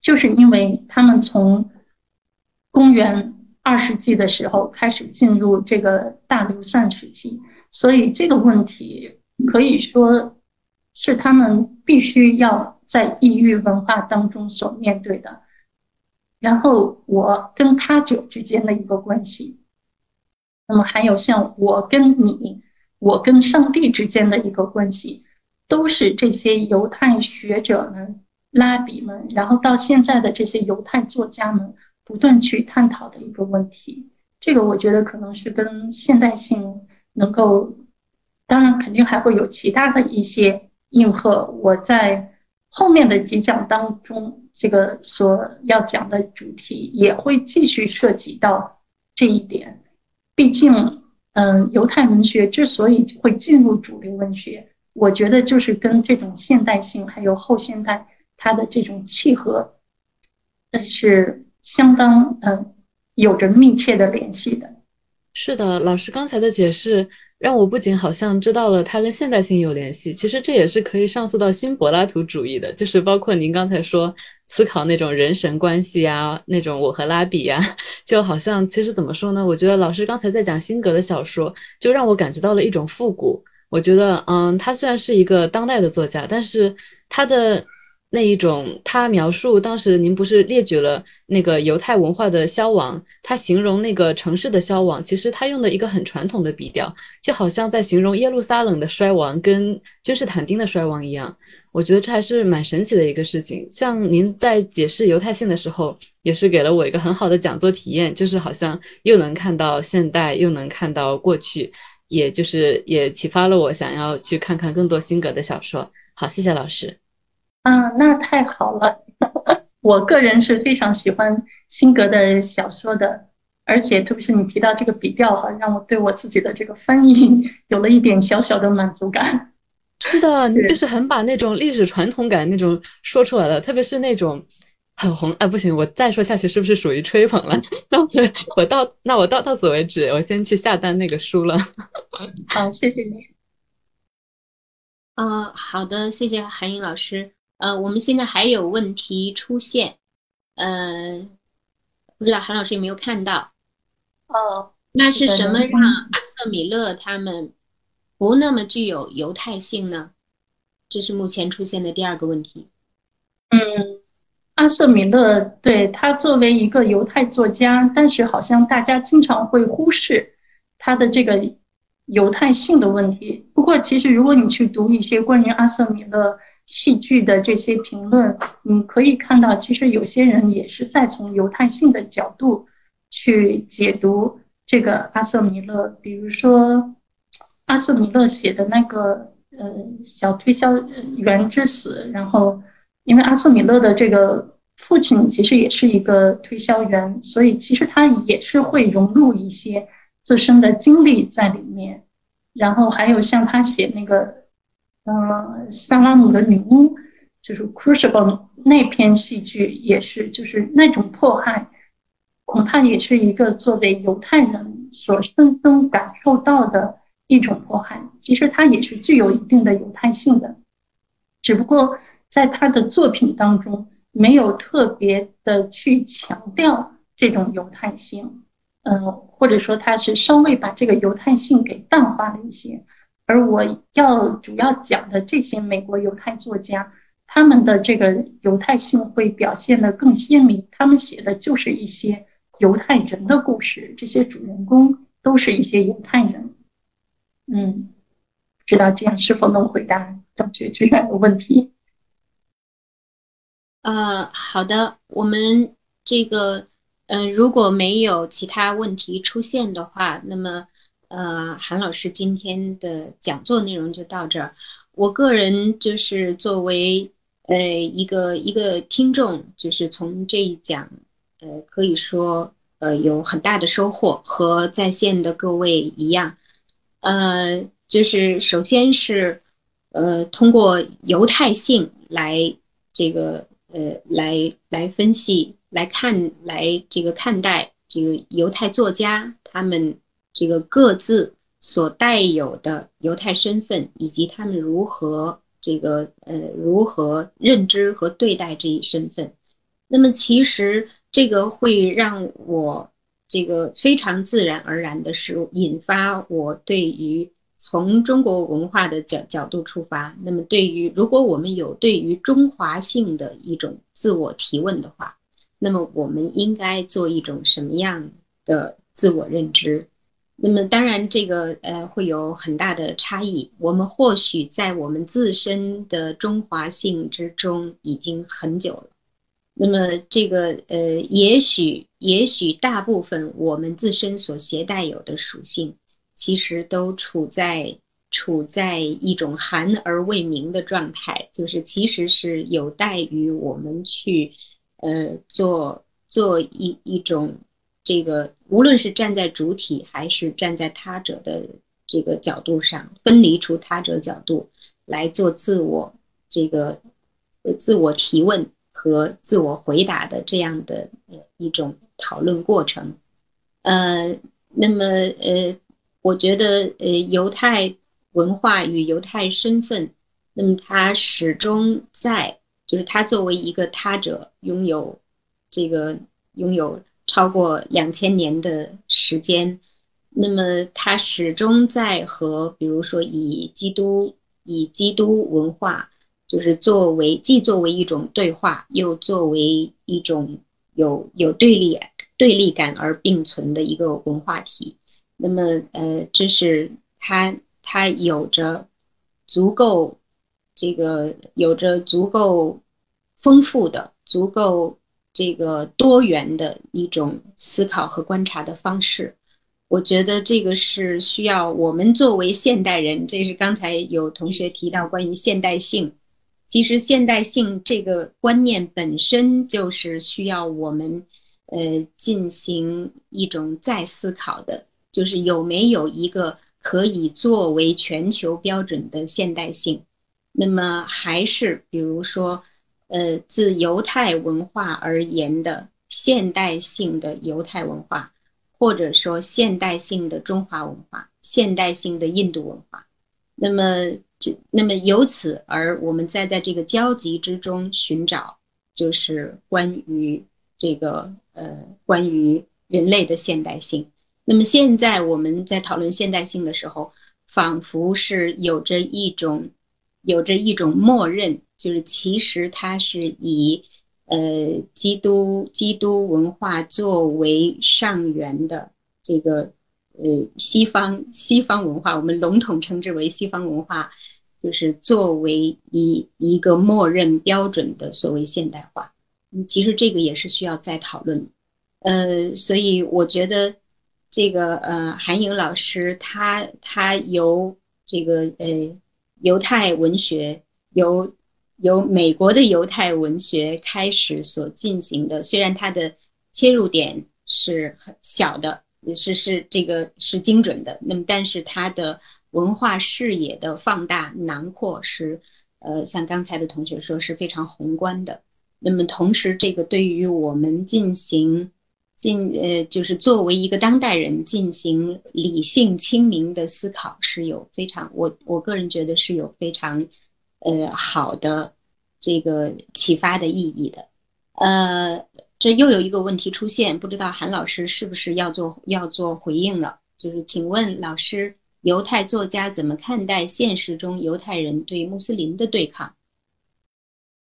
就是因为他们从公元二世纪的时候开始进入这个大流散时期，所以这个问题可以说是他们必须要在异域文化当中所面对的。然后我跟他者之间的一个关系，那么还有像我跟你、我跟上帝之间的一个关系。都是这些犹太学者们、拉比们，然后到现在的这些犹太作家们不断去探讨的一个问题。这个我觉得可能是跟现代性能够，当然肯定还会有其他的一些应和。我在后面的几讲当中，这个所要讲的主题也会继续涉及到这一点。毕竟，嗯，犹太文学之所以会进入主流文学。我觉得就是跟这种现代性还有后现代它的这种契合，这是相当嗯有着密切的联系的。是的，老师刚才的解释让我不仅好像知道了它跟现代性有联系，其实这也是可以上溯到新柏拉图主义的，就是包括您刚才说思考那种人神关系呀，那种我和拉比呀，就好像其实怎么说呢？我觉得老师刚才在讲辛格的小说，就让我感觉到了一种复古。我觉得，嗯，他虽然是一个当代的作家，但是他的那一种，他描述当时您不是列举了那个犹太文化的消亡，他形容那个城市的消亡，其实他用的一个很传统的笔调，就好像在形容耶路撒冷的衰亡跟君士坦丁的衰亡一样。我觉得这还是蛮神奇的一个事情。像您在解释犹太性的时候，也是给了我一个很好的讲座体验，就是好像又能看到现代，又能看到过去，也就是也启发了我想要去看看更多辛格的小说。好，谢谢老师。啊，那太好了！我个人是非常喜欢辛格的小说的，而且特别是你提到这个笔调哈，让我对我自己的这个翻译有了一点小小的满足感。是的，你就是很把那种历史传统感那种说出来了，特别是那种很红。哎，不行，我再说下去是不是属于吹捧了？那我我到那我到到此为止，我先去下单那个书了。好，谢谢你。呃，好的，谢谢韩英老师。呃，我们现在还有问题出现，呃，不知道韩老师有没有看到？哦，那是什么让阿瑟米勒他们不那么具有犹太性呢？这是目前出现的第二个问题。嗯，阿瑟米勒对他作为一个犹太作家，但是好像大家经常会忽视他的这个犹太性的问题。不过，其实如果你去读一些关于阿瑟米勒，戏剧的这些评论，你可以看到，其实有些人也是在从犹太性的角度去解读这个阿瑟米勒。比如说，阿瑟米勒写的那个呃小推销员之死，然后因为阿瑟米勒的这个父亲其实也是一个推销员，所以其实他也是会融入一些自身的经历在里面。然后还有像他写那个。嗯，萨拉姆的女巫就是《Crucible》那篇戏剧，也是就是那种迫害，恐怕也是一个作为犹太人所深深感受到的一种迫害。其实它也是具有一定的犹太性的，只不过在他的作品当中没有特别的去强调这种犹太性，嗯，或者说他是稍微把这个犹太性给淡化了一些。而我要主要讲的这些美国犹太作家，他们的这个犹太性会表现的更鲜明。他们写的就是一些犹太人的故事，这些主人公都是一些犹太人。嗯，不知道这样是否能回答张觉这样的问题？呃，好的，我们这个，嗯，如果没有其他问题出现的话，那么。呃，韩老师今天的讲座内容就到这儿。我个人就是作为呃一个一个听众，就是从这一讲，呃，可以说呃有很大的收获，和在线的各位一样。呃，就是首先是呃通过犹太性来这个呃来来分析来看来这个看待这个犹太作家他们。这个各自所带有的犹太身份，以及他们如何这个呃如何认知和对待这一身份，那么其实这个会让我这个非常自然而然的是引发我对于从中国文化的角角度出发，那么对于如果我们有对于中华性的一种自我提问的话，那么我们应该做一种什么样的自我认知？那么当然，这个呃会有很大的差异。我们或许在我们自身的中华性之中已经很久了。那么这个呃，也许也许大部分我们自身所携带有的属性，其实都处在处在一种含而未明的状态，就是其实是有待于我们去呃做做一一种。这个无论是站在主体还是站在他者的这个角度上，分离出他者角度来做自我这个自我提问和自我回答的这样的一种讨论过程。呃，那么呃，我觉得呃，犹太文化与犹太身份，那么它始终在，就是他作为一个他者，拥有这个拥有。超过两千年的时间，那么它始终在和，比如说以基督以基督文化就是作为既作为一种对话，又作为一种有有对立对立感而并存的一个文化体。那么，呃，这是他，他有着足够这个有着足够丰富的、足够这个多元的一种思考和观察的方式。我觉得这个是需要我们作为现代人，这是刚才有同学提到关于现代性。其实现代性这个观念本身就是需要我们，呃，进行一种再思考的，就是有没有一个可以作为全球标准的现代性。那么还是比如说，呃，自犹太文化而言的现代性的犹太文化。或者说现代性的中华文化，现代性的印度文化，那么这那么由此而我们再在这个交集之中寻找，就是关于这个呃关于人类的现代性。那么现在我们在讨论现代性的时候，仿佛是有着一种有着一种默认，就是其实它是以。呃，基督基督文化作为上源的这个呃西方西方文化，我们笼统称之为西方文化，就是作为一一个默认标准的所谓现代化。嗯，其实这个也是需要再讨论。呃，所以我觉得这个呃韩颖老师他他由这个呃犹太文学由。由美国的犹太文学开始所进行的，虽然它的切入点是很小的，也是是这个是精准的，那么但是他的文化视野的放大囊括是，呃，像刚才的同学说是非常宏观的。那么同时，这个对于我们进行进呃，就是作为一个当代人进行理性清明的思考，是有非常我我个人觉得是有非常。呃，好的，这个启发的意义的，呃，这又有一个问题出现，不知道韩老师是不是要做要做回应了？就是请问老师，犹太作家怎么看待现实中犹太人对穆斯林的对抗？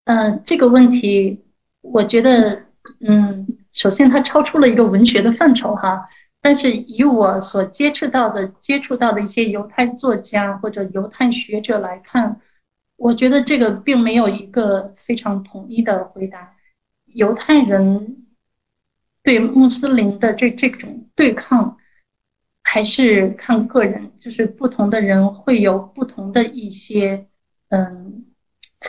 嗯，这个问题，我觉得，嗯，首先它超出了一个文学的范畴哈，但是以我所接触到的接触到的一些犹太作家或者犹太学者来看。我觉得这个并没有一个非常统一的回答。犹太人对穆斯林的这这种对抗，还是看个人，就是不同的人会有不同的一些嗯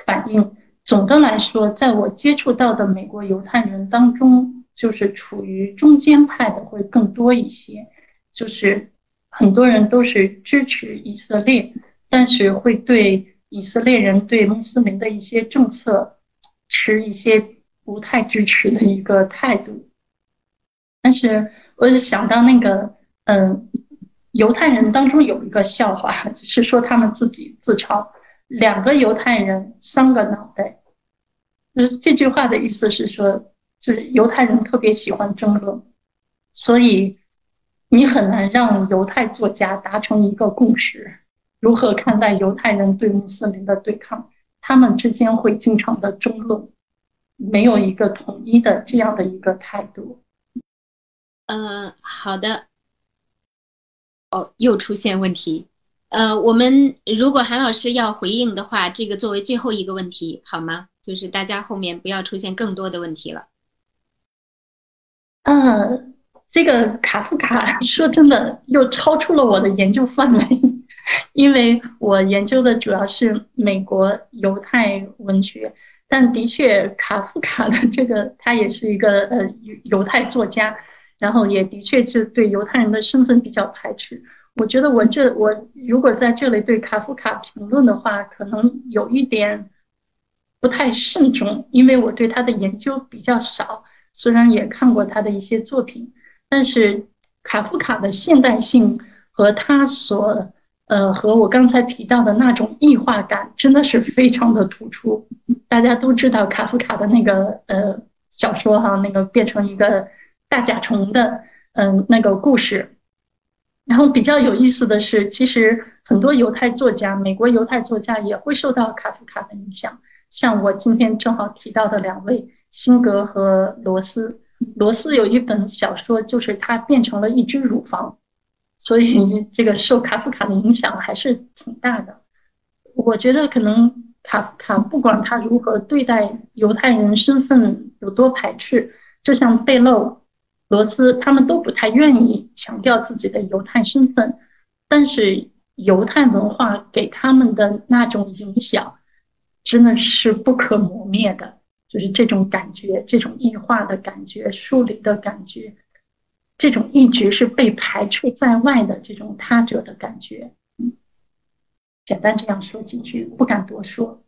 反应。总的来说，在我接触到的美国犹太人当中，就是处于中间派的会更多一些，就是很多人都是支持以色列，但是会对。以色列人对穆斯林的一些政策持一些不太支持的一个态度，但是我就想到那个，嗯，犹太人当中有一个笑话，是说他们自己自嘲两个犹太人三个脑袋，就是这句话的意思是说，就是犹太人特别喜欢争论，所以你很难让犹太作家达成一个共识。如何看待犹太人对穆斯林的对抗？他们之间会经常的争论，没有一个统一的这样的一个态度。呃，好的。哦，又出现问题。呃，我们如果韩老师要回应的话，这个作为最后一个问题好吗？就是大家后面不要出现更多的问题了。嗯，这个卡夫卡 说真的又超出了我的研究范围。因为我研究的主要是美国犹太文学，但的确卡夫卡的这个他也是一个呃犹犹太作家，然后也的确是对犹太人的身份比较排斥。我觉得我这我如果在这里对卡夫卡评论的话，可能有一点不太慎重，因为我对他的研究比较少，虽然也看过他的一些作品，但是卡夫卡的现代性和他所呃，和我刚才提到的那种异化感真的是非常的突出。大家都知道卡夫卡的那个呃小说哈，那个变成一个大甲虫的嗯那个故事，然后比较有意思的是，其实很多犹太作家，美国犹太作家也会受到卡夫卡的影响。像我今天正好提到的两位，辛格和罗斯。罗斯有一本小说，就是他变成了一只乳房，所以这个受卡夫卡的影响还是挺大的。我觉得可能卡夫卡不管他如何对待犹太人身份有多排斥，就像贝勒。罗斯他们都不太愿意强调自己的犹太身份，但是犹太文化给他们的那种影响，真的是不可磨灭的。就是这种感觉，这种异化的感觉，疏离的感觉，这种一直是被排除在外的这种他者的感觉。嗯，简单这样说几句，不敢多说。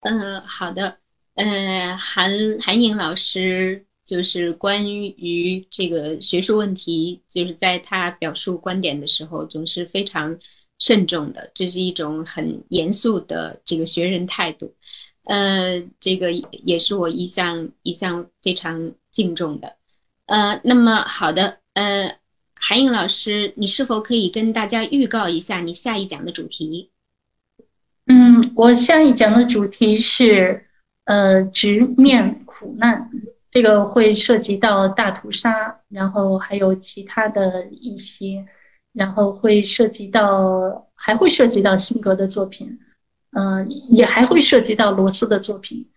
嗯，好的。嗯，韩韩颖老师。就是关于这个学术问题，就是在他表述观点的时候，总是非常慎重的，这是一种很严肃的这个学人态度。呃，这个也是我一向一向非常敬重的。呃，那么好的，呃，韩颖老师，你是否可以跟大家预告一下你下一讲的主题？嗯，我下一讲的主题是呃，直面苦难。这个会涉及到大屠杀，然后还有其他的一些，然后会涉及到，还会涉及到辛格的作品，嗯，也还会涉及到罗斯的作品，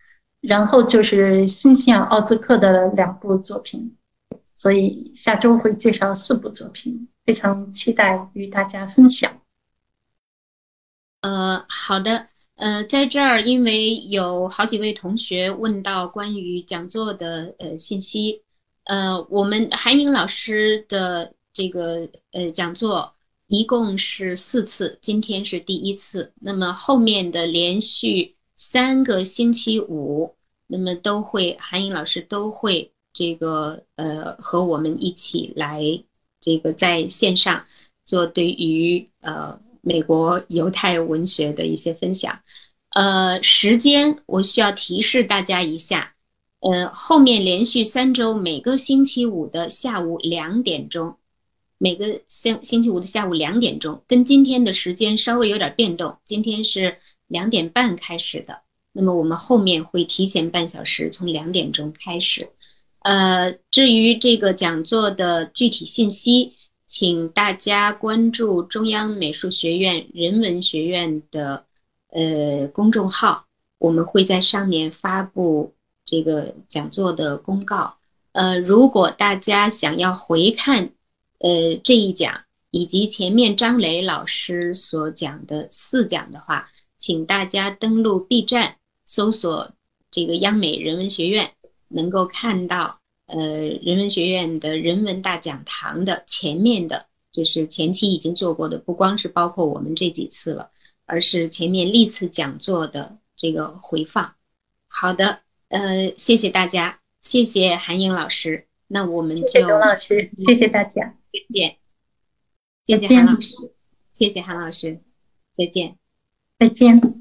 然后就是新西亚奥兹克的两部作品，所以下周会介绍四部作品，非常期待与大家分享。呃，好的。呃，在这儿，因为有好几位同学问到关于讲座的呃信息，呃，我们韩颖老师的这个呃讲座一共是四次，今天是第一次。那么后面的连续三个星期五，那么都会韩颖老师都会这个呃和我们一起来这个在线上做对于呃。美国犹太文学的一些分享，呃，时间我需要提示大家一下，呃，后面连续三周每个星期五的下午两点钟，每个星星期五的下午两点钟，跟今天的时间稍微有点变动，今天是两点半开始的，那么我们后面会提前半小时，从两点钟开始，呃，至于这个讲座的具体信息。请大家关注中央美术学院人文学院的呃公众号，我们会在上面发布这个讲座的公告。呃，如果大家想要回看呃这一讲以及前面张磊老师所讲的四讲的话，请大家登录 B 站搜索这个央美人文学院，能够看到。呃，人文学院的人文大讲堂的前面的，就是前期已经做过的，不光是包括我们这几次了，而是前面历次讲座的这个回放。好的，呃，谢谢大家，谢谢韩颖老师，那我们就谢谢老师，谢谢大家，再见，谢谢韩老师，谢谢韩老师，再见，再见。